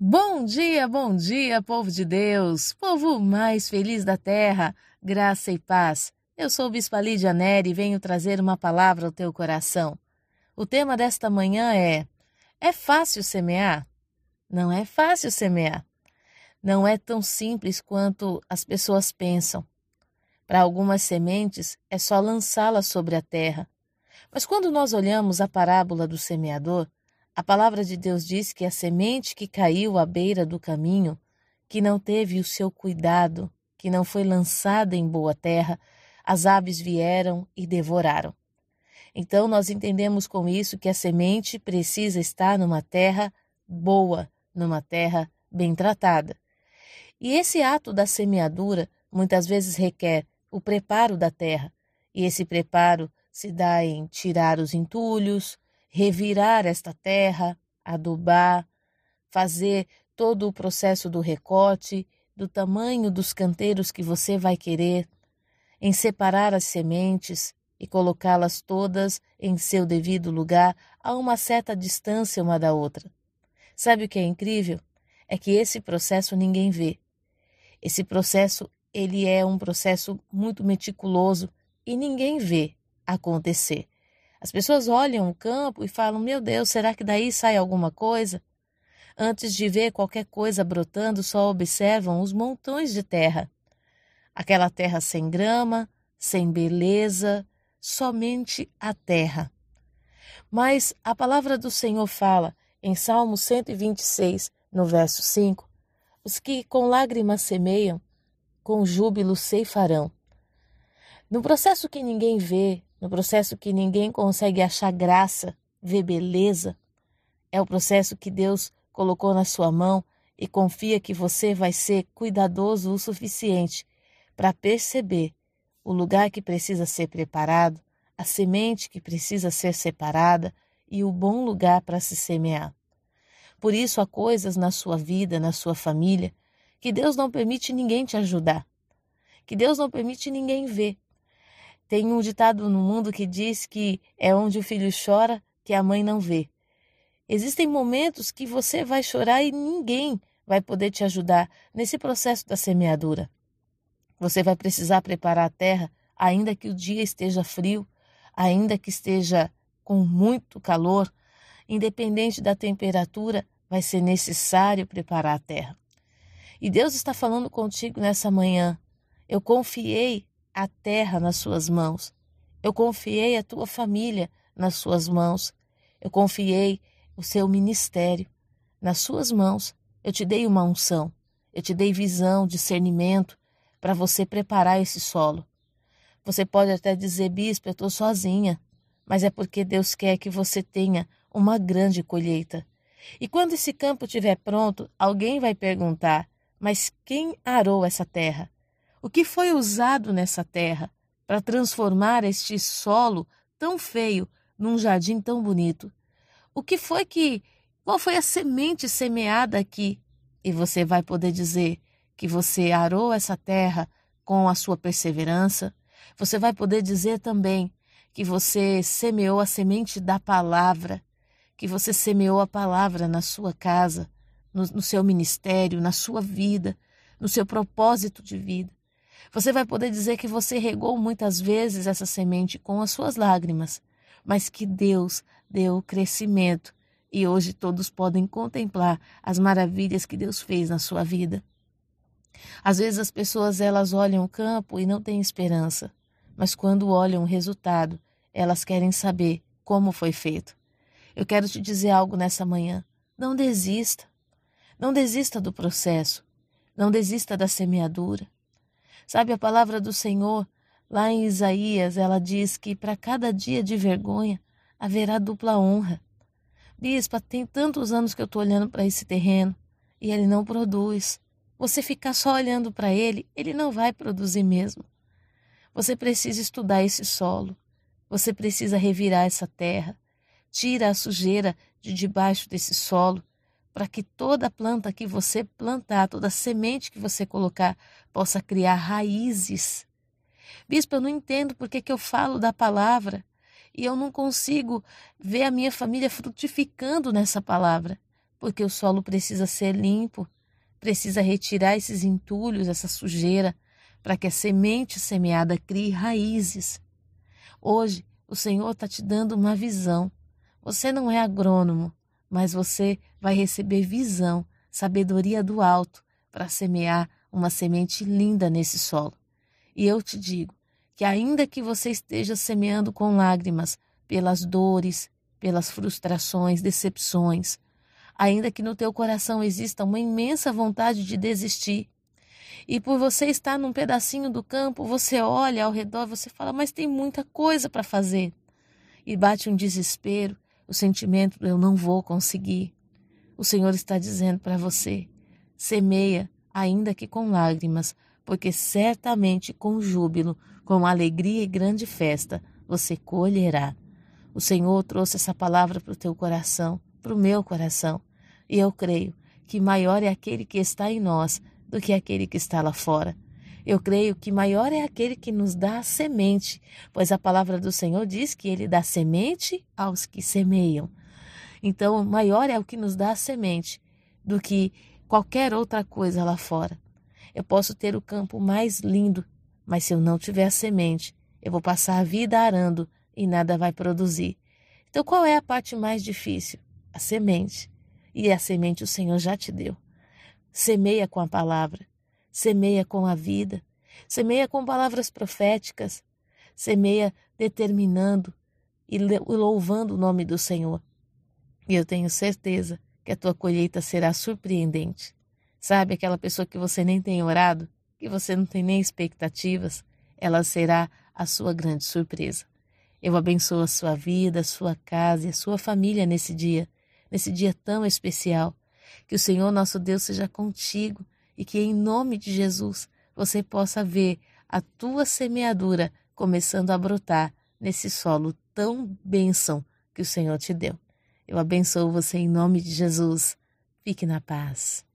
Bom dia, bom dia, povo de Deus, povo mais feliz da terra, graça e paz. Eu sou Bispa Lídia Neri e venho trazer uma palavra ao teu coração. O tema desta manhã é: É fácil semear? Não é fácil semear. Não é tão simples quanto as pessoas pensam. Para algumas sementes é só lançá-las sobre a terra. Mas quando nós olhamos a parábola do semeador, a palavra de Deus diz que a semente que caiu à beira do caminho, que não teve o seu cuidado, que não foi lançada em boa terra, as aves vieram e devoraram. Então nós entendemos com isso que a semente precisa estar numa terra boa, numa terra bem tratada. E esse ato da semeadura muitas vezes requer o preparo da terra, e esse preparo se dá em tirar os entulhos, revirar esta terra, adubar, fazer todo o processo do recorte, do tamanho dos canteiros que você vai querer, em separar as sementes e colocá-las todas em seu devido lugar a uma certa distância uma da outra. Sabe o que é incrível? É que esse processo ninguém vê. Esse processo ele é um processo muito meticuloso e ninguém vê acontecer. As pessoas olham o campo e falam: Meu Deus, será que daí sai alguma coisa? Antes de ver qualquer coisa brotando, só observam os montões de terra. Aquela terra sem grama, sem beleza, somente a terra. Mas a palavra do Senhor fala em Salmo 126, no verso 5: Os que com lágrimas semeiam, com júbilo ceifarão. No processo que ninguém vê, no processo que ninguém consegue achar graça, ver beleza, é o processo que Deus colocou na sua mão e confia que você vai ser cuidadoso o suficiente para perceber o lugar que precisa ser preparado, a semente que precisa ser separada e o bom lugar para se semear. Por isso há coisas na sua vida, na sua família, que Deus não permite ninguém te ajudar, que Deus não permite ninguém ver, tem um ditado no mundo que diz que é onde o filho chora que a mãe não vê. Existem momentos que você vai chorar e ninguém vai poder te ajudar nesse processo da semeadura. Você vai precisar preparar a terra, ainda que o dia esteja frio, ainda que esteja com muito calor, independente da temperatura, vai ser necessário preparar a terra. E Deus está falando contigo nessa manhã. Eu confiei a terra nas suas mãos. Eu confiei a tua família nas suas mãos. Eu confiei o seu ministério nas suas mãos. Eu te dei uma unção. Eu te dei visão, discernimento para você preparar esse solo. Você pode até dizer, bispo, eu estou sozinha, mas é porque Deus quer que você tenha uma grande colheita. E quando esse campo estiver pronto, alguém vai perguntar: mas quem arou essa terra? O que foi usado nessa terra para transformar este solo tão feio num jardim tão bonito? O que foi que. Qual foi a semente semeada aqui? E você vai poder dizer que você arou essa terra com a sua perseverança. Você vai poder dizer também que você semeou a semente da palavra, que você semeou a palavra na sua casa, no, no seu ministério, na sua vida, no seu propósito de vida. Você vai poder dizer que você regou muitas vezes essa semente com as suas lágrimas, mas que Deus deu o crescimento e hoje todos podem contemplar as maravilhas que Deus fez na sua vida. Às vezes as pessoas elas olham o campo e não têm esperança, mas quando olham o resultado, elas querem saber como foi feito. Eu quero te dizer algo nessa manhã. Não desista. Não desista do processo. Não desista da semeadura. Sabe a palavra do Senhor, lá em Isaías, ela diz que para cada dia de vergonha haverá dupla honra. Bispa, tem tantos anos que eu estou olhando para esse terreno e ele não produz. Você ficar só olhando para ele, ele não vai produzir mesmo. Você precisa estudar esse solo. Você precisa revirar essa terra. Tira a sujeira de debaixo desse solo para que toda planta que você plantar, toda semente que você colocar, possa criar raízes. Bispo, eu não entendo por que, que eu falo da palavra e eu não consigo ver a minha família frutificando nessa palavra. porque o solo precisa ser limpo, precisa retirar esses entulhos, essa sujeira, para que a semente semeada crie raízes. Hoje, o Senhor está te dando uma visão. Você não é agrônomo, mas você vai receber visão, sabedoria do alto para semear uma semente linda nesse solo. E eu te digo que, ainda que você esteja semeando com lágrimas, pelas dores, pelas frustrações, decepções, ainda que no teu coração exista uma imensa vontade de desistir, e por você estar num pedacinho do campo, você olha ao redor, você fala, mas tem muita coisa para fazer. E bate um desespero, o sentimento eu não vou conseguir. O Senhor está dizendo para você: semeia, ainda que com lágrimas, porque certamente com júbilo, com alegria e grande festa, você colherá. O Senhor trouxe essa palavra para o teu coração, para o meu coração, e eu creio que maior é aquele que está em nós do que aquele que está lá fora. Eu creio que maior é aquele que nos dá a semente, pois a palavra do Senhor diz que ele dá semente aos que semeiam. Então, maior é o que nos dá a semente do que qualquer outra coisa lá fora. Eu posso ter o campo mais lindo, mas se eu não tiver a semente, eu vou passar a vida arando e nada vai produzir. Então, qual é a parte mais difícil? A semente. E a semente o Senhor já te deu. Semeia com a palavra, semeia com a vida, semeia com palavras proféticas, semeia determinando e louvando o nome do Senhor. E eu tenho certeza que a tua colheita será surpreendente. Sabe aquela pessoa que você nem tem orado, que você não tem nem expectativas, ela será a sua grande surpresa. Eu abençoo a sua vida, a sua casa e a sua família nesse dia, nesse dia tão especial. Que o Senhor nosso Deus seja contigo e que em nome de Jesus você possa ver a tua semeadura começando a brotar nesse solo tão bênção que o Senhor te deu. Eu abençoo você em nome de Jesus. Fique na paz.